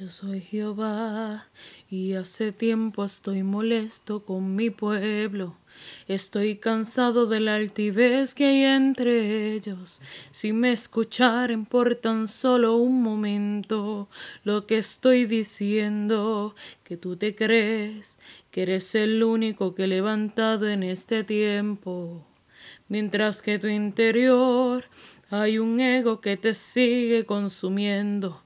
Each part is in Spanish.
Yo soy Jehová y hace tiempo estoy molesto con mi pueblo. Estoy cansado de la altivez que hay entre ellos. Si me escucharen por tan solo un momento lo que estoy diciendo, que tú te crees que eres el único que he levantado en este tiempo, mientras que tu interior hay un ego que te sigue consumiendo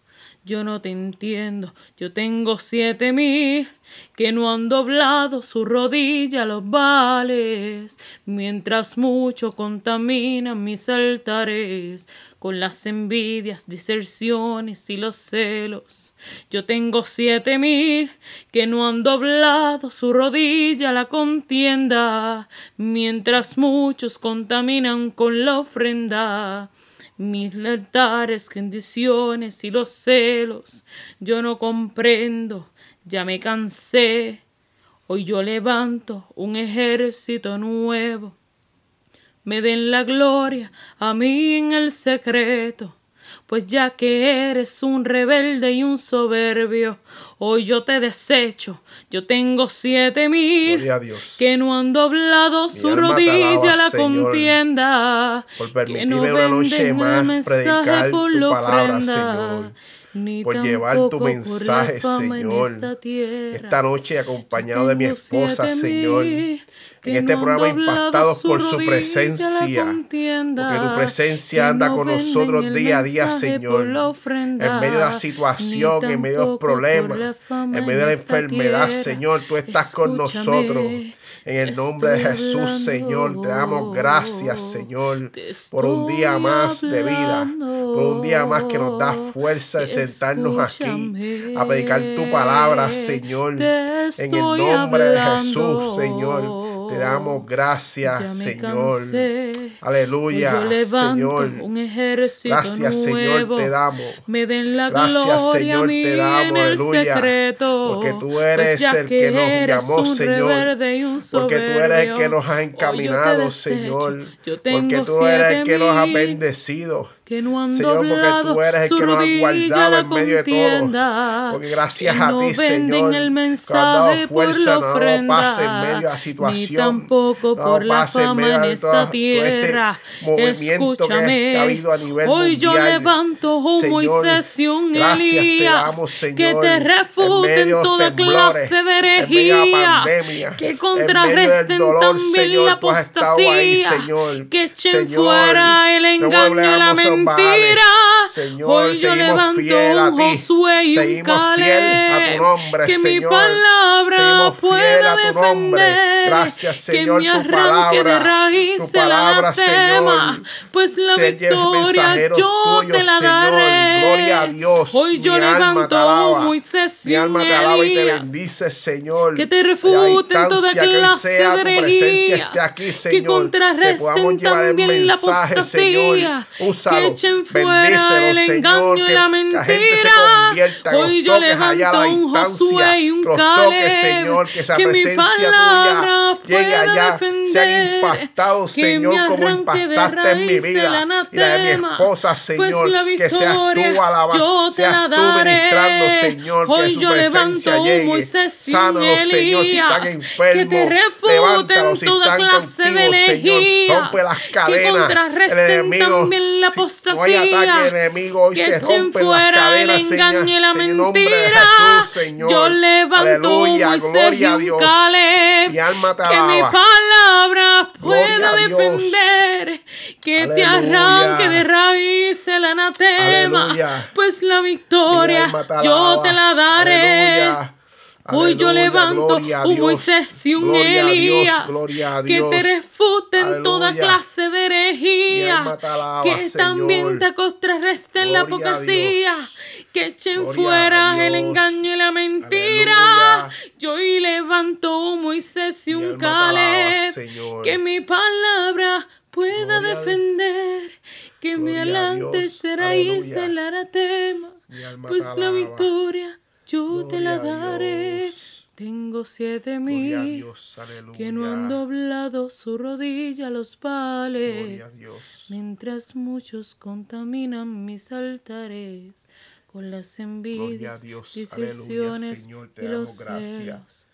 yo no te entiendo, yo tengo siete mil que no han doblado su rodilla a los vales, mientras mucho contaminan mis altares con las envidias, diserciones y los celos. Yo tengo siete mil que no han doblado su rodilla a la contienda, mientras muchos contaminan con la ofrenda mis altares, condiciones y los celos. Yo no comprendo, ya me cansé. Hoy yo levanto un ejército nuevo. Me den la gloria a mí en el secreto pues ya que eres un rebelde y un soberbio, hoy yo te desecho. Yo tengo siete mil que no han doblado su rodilla a la contienda, por permitirme una noche más por tu palabra, Señor por llevar tu mensaje, Señor. Esta, noche acompañado de mi esposa, Señor. En este programa impactados por su presencia, porque tu presencia anda con nosotros día a día, Señor. En medio de la situación, en medio de los problemas, en medio de la enfermedad, Señor, tú estás con nosotros. En el nombre de Jesús, Señor, te damos gracias, Señor, por un día más de vida, por un día más que nos da fuerza de sentarnos aquí a predicar tu palabra, Señor. En el nombre de Jesús, Señor. Te damos gracias, Señor. Aleluya, Señor. Un ejército gracias, Señor, te damos. Me den la gracias, Señor, te damos. Aleluya. Porque tú eres pues el que, nos llamó, Señor. Porque tú eres el que nos ha encaminado, Señor. Porque tú eres el que nos ha bendecido que no han Señor, porque tú eres el que nos ha guardado en medio de todo. Porque gracias a ti, Señor, que has dado fuerza, no dado paz en medio de la situación. tampoco por la fama en esta este tierra. Este Escúchame, hoy yo levanto un Moisés y un Elías que te refuten toda clase de herejía, que contrarresten también la apostasía, que echen fuera el engaño y la mentira mentira. Señor, Hoy yo levanto un Josué y un Caleb, que mi palabra pueda defender. Gracias, Señor, que tu palabra, de raíz tu palabra, Señor, pues la victoria yo te la daré. Gloria a Dios. Hoy yo levanto un Moisés mi alma te alaba y te bendice, Señor. Que te refuten toda clase de herejía, aquí, Señor, que contrarresten también la apostasía, Úsalo. Que echen fuera el engaño y la mentira. Hoy yo levanto un Josué y un Caleb, Señor, que esa presencia tuya llegue allá, sean impactados, Señor, como impactaste en mi vida y la de mi esposa, pues Señor, que seas tú alabando, seas tú ministrando, Señor, que su presencia llegue. Sánalos, Señor, si están enfermos, levántalos si están contigo, Señor, rompe las cadenas, el enemigo, no hay ataque enemigo, hoy se rompe las cadenas, el engaño y la mentira. Jesús, Señor. Yo levanto Aleluya, gloria a Dios. Mi alma que mi palabra pueda defender, que te arranque de raíz el anatema, Aleluya. pues la victoria yo te la daré. Aleluya. Hoy yo levanto un Moisés y un Elías que te refuten toda clase de herejía, que también te contrarresten la apocasía, que echen fuera el engaño y la mentira. Yo hoy levanto un Moisés y un Caleb, que mi palabra pueda defender, que me alante será y el aratema, pues la victoria yo te la daré. Tengo siete mil que no han doblado su rodilla a los pales, mientras muchos contaminan mis altares con las envidias, Dios. Señor, te y los gracias.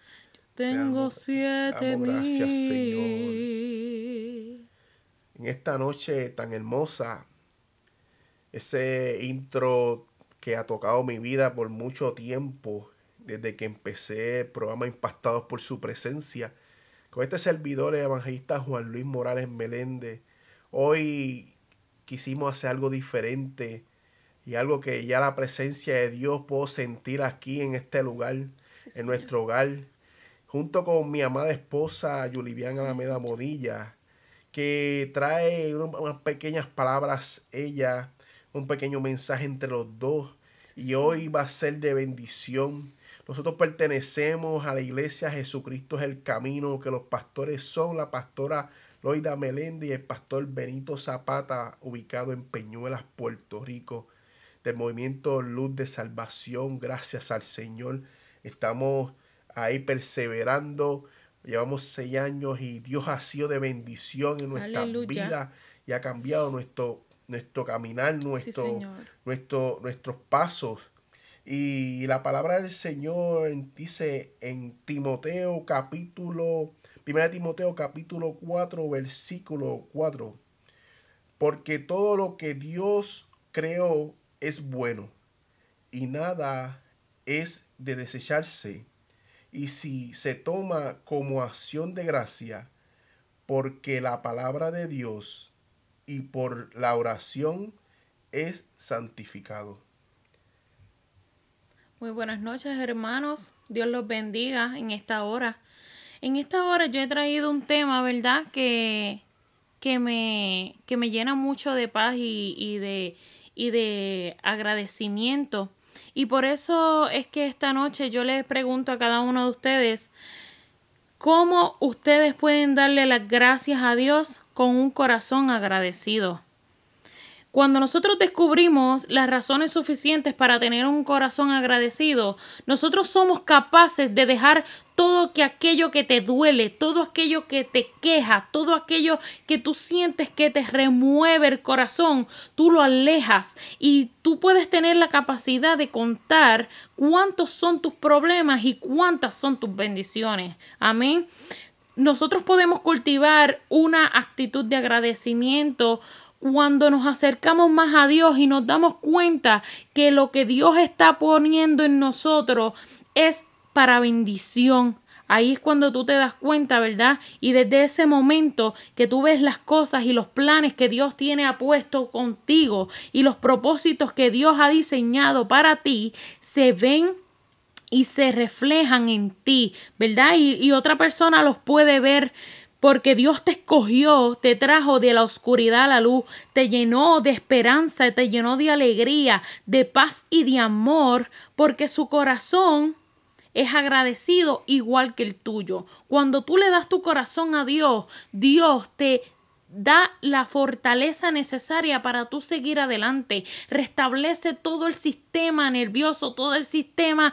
tengo siete mil. Gracias, Señor. En esta noche tan hermosa, ese intro que ha tocado mi vida por mucho tiempo, desde que empecé el programa Impactados por su presencia, con este servidor evangelista Juan Luis Morales Meléndez. Hoy quisimos hacer algo diferente y algo que ya la presencia de Dios puedo sentir aquí en este lugar, en nuestro hogar, junto con mi amada esposa Yulivian Alameda Modilla, que trae unas pequeñas palabras, ella, un pequeño mensaje entre los dos, y hoy va a ser de bendición. Nosotros pertenecemos a la iglesia Jesucristo es el camino, que los pastores son la pastora Loida Meléndez y el pastor Benito Zapata, ubicado en Peñuelas, Puerto Rico del movimiento Luz de Salvación. Gracias al Señor. Estamos ahí perseverando. Llevamos seis años y Dios ha sido de bendición en nuestra vida y ha cambiado nuestro, nuestro caminar, nuestro, nuestro, nuestros pasos. Y la palabra del Señor dice en Timoteo capítulo, 1 Timoteo capítulo 4, versículo 4. Porque todo lo que Dios creó es bueno y nada es de desecharse. Y si se toma como acción de gracia, porque la palabra de Dios y por la oración es santificado. Muy buenas noches hermanos, Dios los bendiga en esta hora. En esta hora yo he traído un tema, ¿verdad? Que, que, me, que me llena mucho de paz y, y de, y de agradecimiento. Y por eso es que esta noche yo les pregunto a cada uno de ustedes, ¿cómo ustedes pueden darle las gracias a Dios con un corazón agradecido? Cuando nosotros descubrimos las razones suficientes para tener un corazón agradecido, nosotros somos capaces de dejar todo que aquello que te duele, todo aquello que te queja, todo aquello que tú sientes que te remueve el corazón, tú lo alejas y tú puedes tener la capacidad de contar cuántos son tus problemas y cuántas son tus bendiciones. Amén. Nosotros podemos cultivar una actitud de agradecimiento cuando nos acercamos más a Dios y nos damos cuenta que lo que Dios está poniendo en nosotros es para bendición. Ahí es cuando tú te das cuenta, ¿verdad? Y desde ese momento que tú ves las cosas y los planes que Dios tiene apuesto contigo y los propósitos que Dios ha diseñado para ti, se ven y se reflejan en ti, ¿verdad? Y, y otra persona los puede ver porque Dios te escogió, te trajo de la oscuridad a la luz, te llenó de esperanza, te llenó de alegría, de paz y de amor, porque su corazón es agradecido igual que el tuyo. Cuando tú le das tu corazón a Dios, Dios te da la fortaleza necesaria para tú seguir adelante. Restablece todo el sistema nervioso, todo el sistema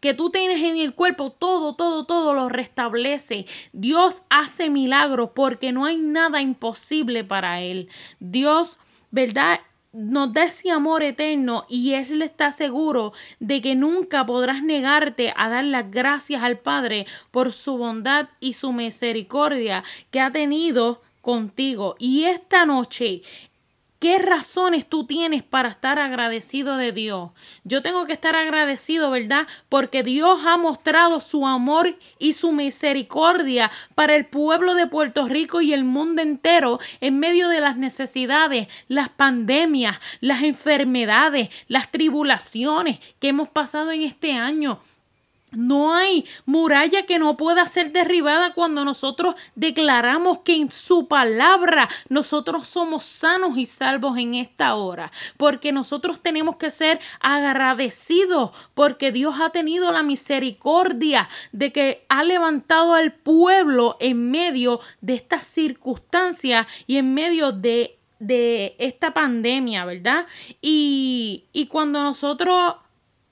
que tú tienes en el cuerpo, todo, todo, todo lo restablece. Dios hace milagros porque no hay nada imposible para Él. Dios, ¿verdad? Nos da ese amor eterno y Él está seguro de que nunca podrás negarte a dar las gracias al Padre por su bondad y su misericordia que ha tenido contigo. Y esta noche ¿Qué razones tú tienes para estar agradecido de Dios? Yo tengo que estar agradecido, ¿verdad? Porque Dios ha mostrado su amor y su misericordia para el pueblo de Puerto Rico y el mundo entero en medio de las necesidades, las pandemias, las enfermedades, las tribulaciones que hemos pasado en este año. No hay muralla que no pueda ser derribada cuando nosotros declaramos que en su palabra nosotros somos sanos y salvos en esta hora. Porque nosotros tenemos que ser agradecidos porque Dios ha tenido la misericordia de que ha levantado al pueblo en medio de estas circunstancias y en medio de, de esta pandemia, ¿verdad? Y, y cuando nosotros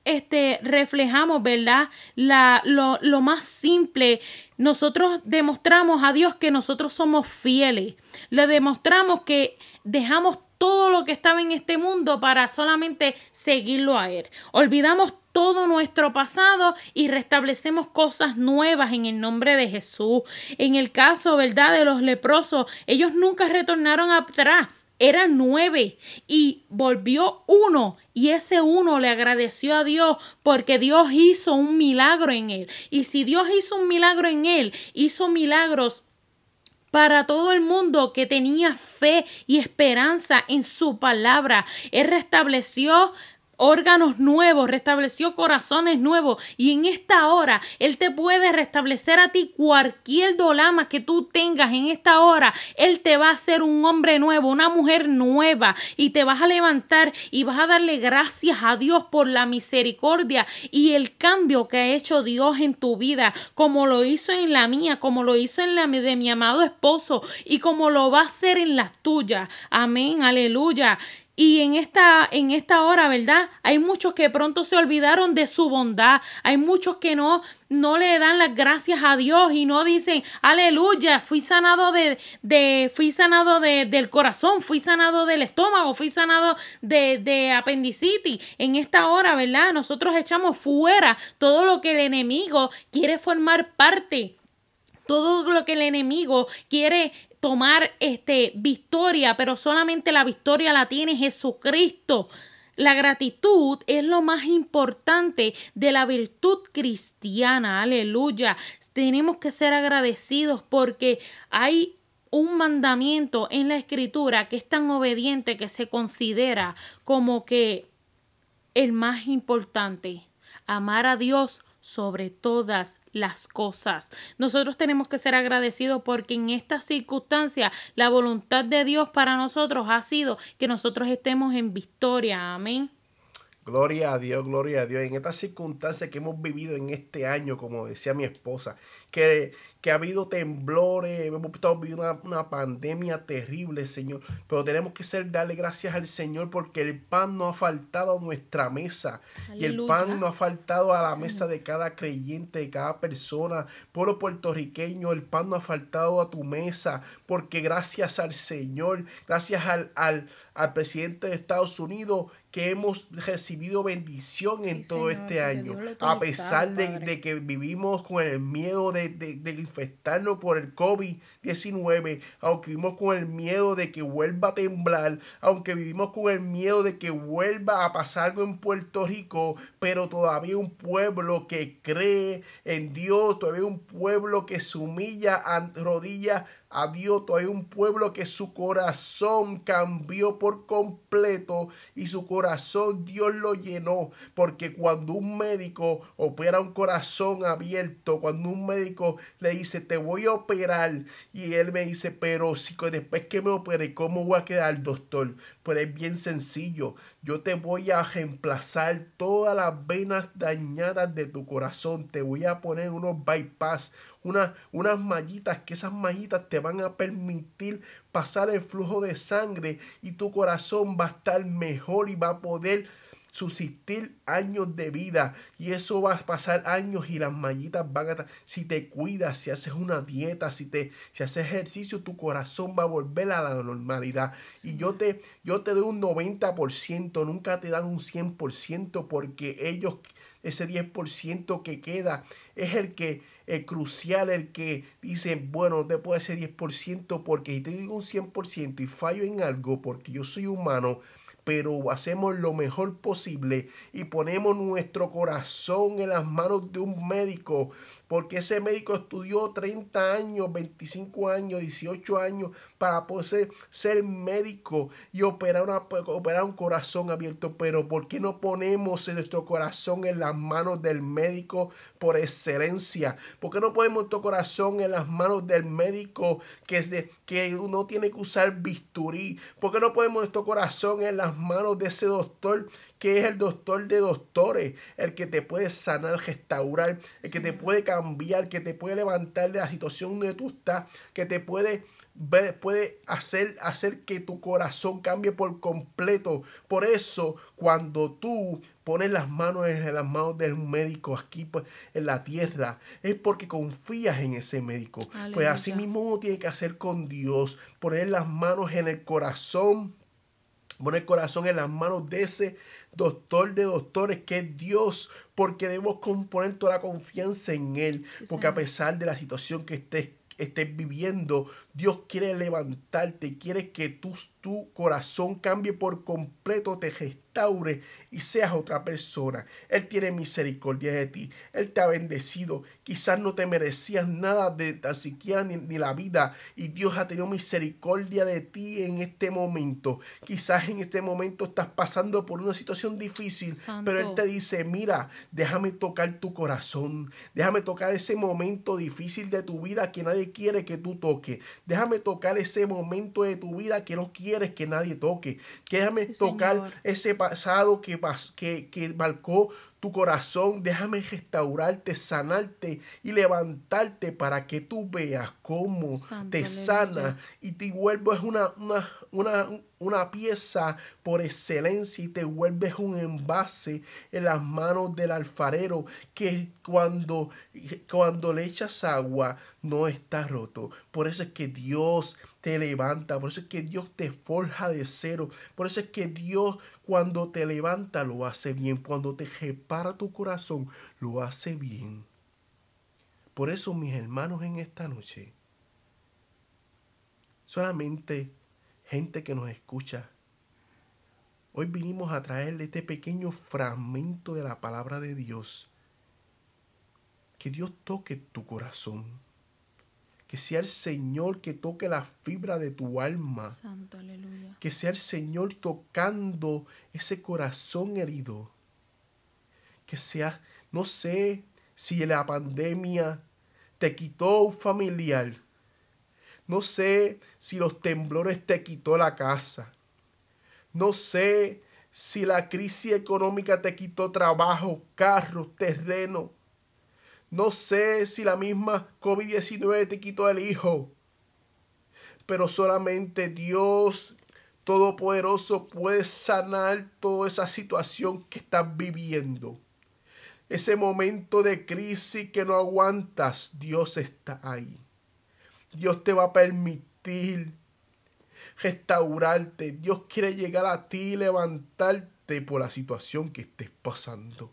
este, reflejamos, ¿verdad? La, lo, lo más simple. Nosotros demostramos a Dios que nosotros somos fieles. Le demostramos que dejamos todo lo que estaba en este mundo para solamente seguirlo a Él. Olvidamos todo nuestro pasado y restablecemos cosas nuevas en el nombre de Jesús. En el caso, ¿verdad?, de los leprosos, ellos nunca retornaron atrás. Eran nueve y volvió uno y ese uno le agradeció a Dios porque Dios hizo un milagro en él. Y si Dios hizo un milagro en él, hizo milagros para todo el mundo que tenía fe y esperanza en su palabra. Él restableció órganos nuevos, restableció corazones nuevos y en esta hora Él te puede restablecer a ti cualquier dolama que tú tengas en esta hora. Él te va a hacer un hombre nuevo, una mujer nueva y te vas a levantar y vas a darle gracias a Dios por la misericordia y el cambio que ha hecho Dios en tu vida, como lo hizo en la mía, como lo hizo en la de mi amado esposo y como lo va a hacer en la tuya. Amén, aleluya. Y en esta, en esta hora, ¿verdad? Hay muchos que pronto se olvidaron de su bondad. Hay muchos que no, no le dan las gracias a Dios y no dicen, aleluya, fui sanado de, de fui sanado de, del corazón, fui sanado del estómago, fui sanado de, de apendicitis. En esta hora, ¿verdad? Nosotros echamos fuera todo lo que el enemigo quiere formar parte todo lo que el enemigo quiere tomar este victoria, pero solamente la victoria la tiene Jesucristo. La gratitud es lo más importante de la virtud cristiana. Aleluya. Tenemos que ser agradecidos porque hay un mandamiento en la escritura que es tan obediente que se considera como que el más importante. Amar a Dios sobre todas las cosas. Nosotros tenemos que ser agradecidos porque en esta circunstancia la voluntad de Dios para nosotros ha sido que nosotros estemos en victoria. Amén. Gloria a Dios, gloria a Dios. En esta circunstancia que hemos vivido en este año, como decía mi esposa, que que ha habido temblores, hemos estado viviendo una, pandemia terrible, Señor. Pero tenemos que ser darle gracias al Señor porque el pan no ha faltado a nuestra mesa. Y el pan no ha faltado a la mesa de cada creyente, de cada persona. Pueblo puertorriqueño, el pan no ha faltado a tu mesa. Porque gracias al Señor, gracias al, al, al presidente de Estados Unidos, que hemos recibido bendición en todo este año. A pesar de, que vivimos con el miedo de, de, infectarnos por el COVID-19, aunque vivimos con el miedo de que vuelva a temblar, aunque vivimos con el miedo de que vuelva a pasar algo en Puerto Rico, pero todavía un pueblo que cree en Dios, todavía un pueblo que se humilla a rodillas a hay un pueblo que su corazón cambió por completo y su corazón Dios lo llenó. Porque cuando un médico opera un corazón abierto, cuando un médico le dice, te voy a operar, y él me dice, pero si después que me opere, ¿cómo voy a quedar, doctor? Pues es bien sencillo. Yo te voy a reemplazar todas las venas dañadas de tu corazón. Te voy a poner unos bypass, unas mallitas, que esas mallitas te van a permitir pasar el flujo de sangre y tu corazón va a estar mejor y va a poder subsistir años de vida. Y eso va a pasar años y las mallitas van a si te cuidas si haces una dieta si te si haces ejercicio tu corazón va a volver a la normalidad. Y yo te yo te doy un 90% nunca te dan un 100% porque ellos ese 10% que queda es el que es crucial, el que dice, bueno, te puede ser 10% porque si te digo un 100% y fallo en algo porque yo soy humano, pero hacemos lo mejor posible y ponemos nuestro corazón en las manos de un médico porque ese médico estudió 30 años, 25 años, 18 años para poder ser, médico y operar, una, operar un corazón abierto. Pero ¿por qué no ponemos nuestro corazón en las manos del médico por excelencia? ¿Por qué no ponemos nuestro corazón en las manos del médico que, es de, que uno tiene que usar bisturí? ¿Por qué no ponemos nuestro corazón en las manos de ese doctor? Que es el doctor de doctores, el que te puede sanar, restaurar, el que te puede cambiar, que te puede levantar de la situación donde tú estás, que te puede puede hacer, hacer que tu corazón cambie por completo. Por eso, cuando tú pones las manos en las manos de un médico aquí pues, en la tierra, es porque confías en ese médico. Pues así mismo uno tiene que hacer con Dios, poner las manos en el corazón Pone el corazón en las manos de ese doctor de doctores que es Dios, porque debemos poner toda la confianza en Él, porque a pesar de la situación que estés, estés viviendo, Dios quiere levantarte, quiere que tu, tu corazón cambie por completo, te restaure y seas otra persona. Él tiene misericordia de ti, Él te ha bendecido. Quizás no te merecías nada de tan siquiera ni, la vida y Dios ha tenido misericordia de ti en este momento. Quizás en este momento estás pasando por una situación difícil, pero Él te dice, mira, déjame tocar tu corazón, déjame tocar ese momento difícil de tu vida que nadie quiere que tú toques. Déjame tocar ese momento de tu vida que no quieres que nadie toque. Déjame tocar ese pasado que que, que marcó tu corazón, déjame restaurarte, sanarte y levantarte para que tú veas cómo te sana y te vuelves una, una, una, una, pieza por excelencia y te vuelves un envase en las manos del alfarero que cuando, cuando le echas agua no está roto. Por eso es que Dios te levanta, por eso es que Dios te forja de cero, por eso es que Dios cuando te levanta lo hace bien, cuando te repara tu corazón lo hace bien. Por eso mis hermanos en esta noche, solamente gente que nos escucha, hoy vinimos a traerle este pequeño fragmento de la palabra de Dios. Que Dios toque tu corazón que sea el Señor que toque la fibra de tu alma. Santo, aleluya. Que sea el Señor tocando ese corazón herido. Que sea, no sé si la pandemia te quitó un familiar. No sé si los temblores te quitó la casa. No sé si la crisis económica te quitó trabajo, carros, terreno. No sé si la misma COVID-19 te quitó el hijo, pero solamente Dios Todopoderoso puede sanar toda esa situación que estás viviendo. Ese momento de crisis que no aguantas, Dios está ahí. Dios te va a permitir restaurarte. Dios quiere llegar a ti y levantarte por la situación que estés pasando.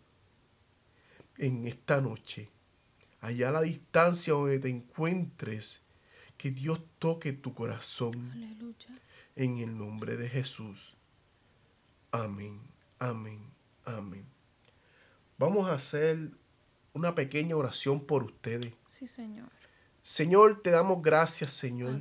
En esta noche allá a la distancia donde te encuentres, que Dios toque tu corazón. Aleluya. En el nombre de Jesús. Amén, amén, amén. Vamos a hacer una pequeña oración por ustedes. Sí, Señor. Señor, te damos gracias, Señor.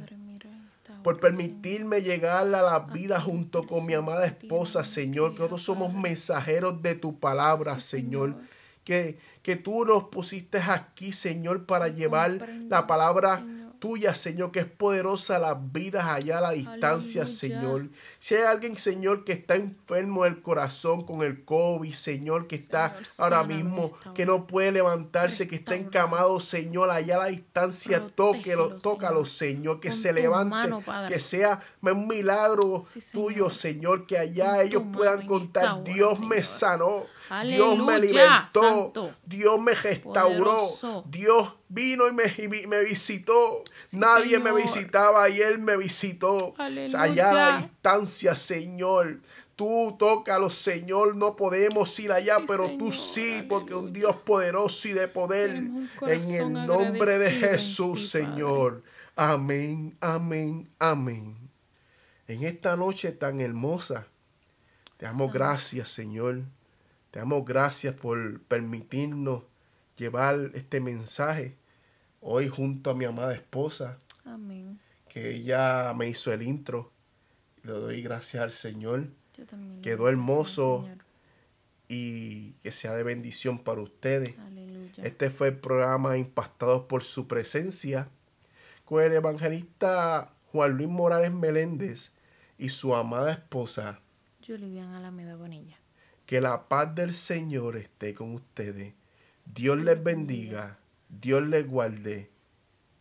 por permitirme llegar a la vida junto con mi amada esposa, Señor, que nosotros somos mensajeros de tu palabra, Señor. Que que tú nos pusiste aquí, Señor, para llevar la palabra tuya, Señor, que es poderosa las vidas allá a la distancia, Señor. Si hay alguien, Señor, que está enfermo del corazón con el COVID, Señor, que está ahora mismo, que no puede levantarse, que está encamado, Señor, allá a la distancia, tóquelo, tócalo, Señor, que se levante, que sea un milagro tuyo, Señor, que allá ellos puedan contar, Dios me sanó. Dios me libertó, Dios me restauró, Dios vino y me, me visitó. Nadie me visitaba y Él me visitó. Allá a la distancia, Señor. Tú tócalo, Señor. No podemos ir allá, pero tú sí, porque un Dios poderoso y de poder. En el nombre de Jesús, Señor. Amén, amén, amén. En esta noche tan hermosa, te damos gracias, Señor. Te damos gracias por permitirnos llevar este mensaje hoy junto a mi amada esposa. Amén. Que ella me hizo el intro. Le doy gracias al Señor. Yo también Quedó hermoso y que sea de bendición para ustedes. Aleluya. Este fue el programa Impactados por su presencia con el evangelista Juan Luis Morales Meléndez y su amada esposa Julián Alameda Bonilla. Que la paz del Señor esté con ustedes. Dios les bendiga. Dios les guarde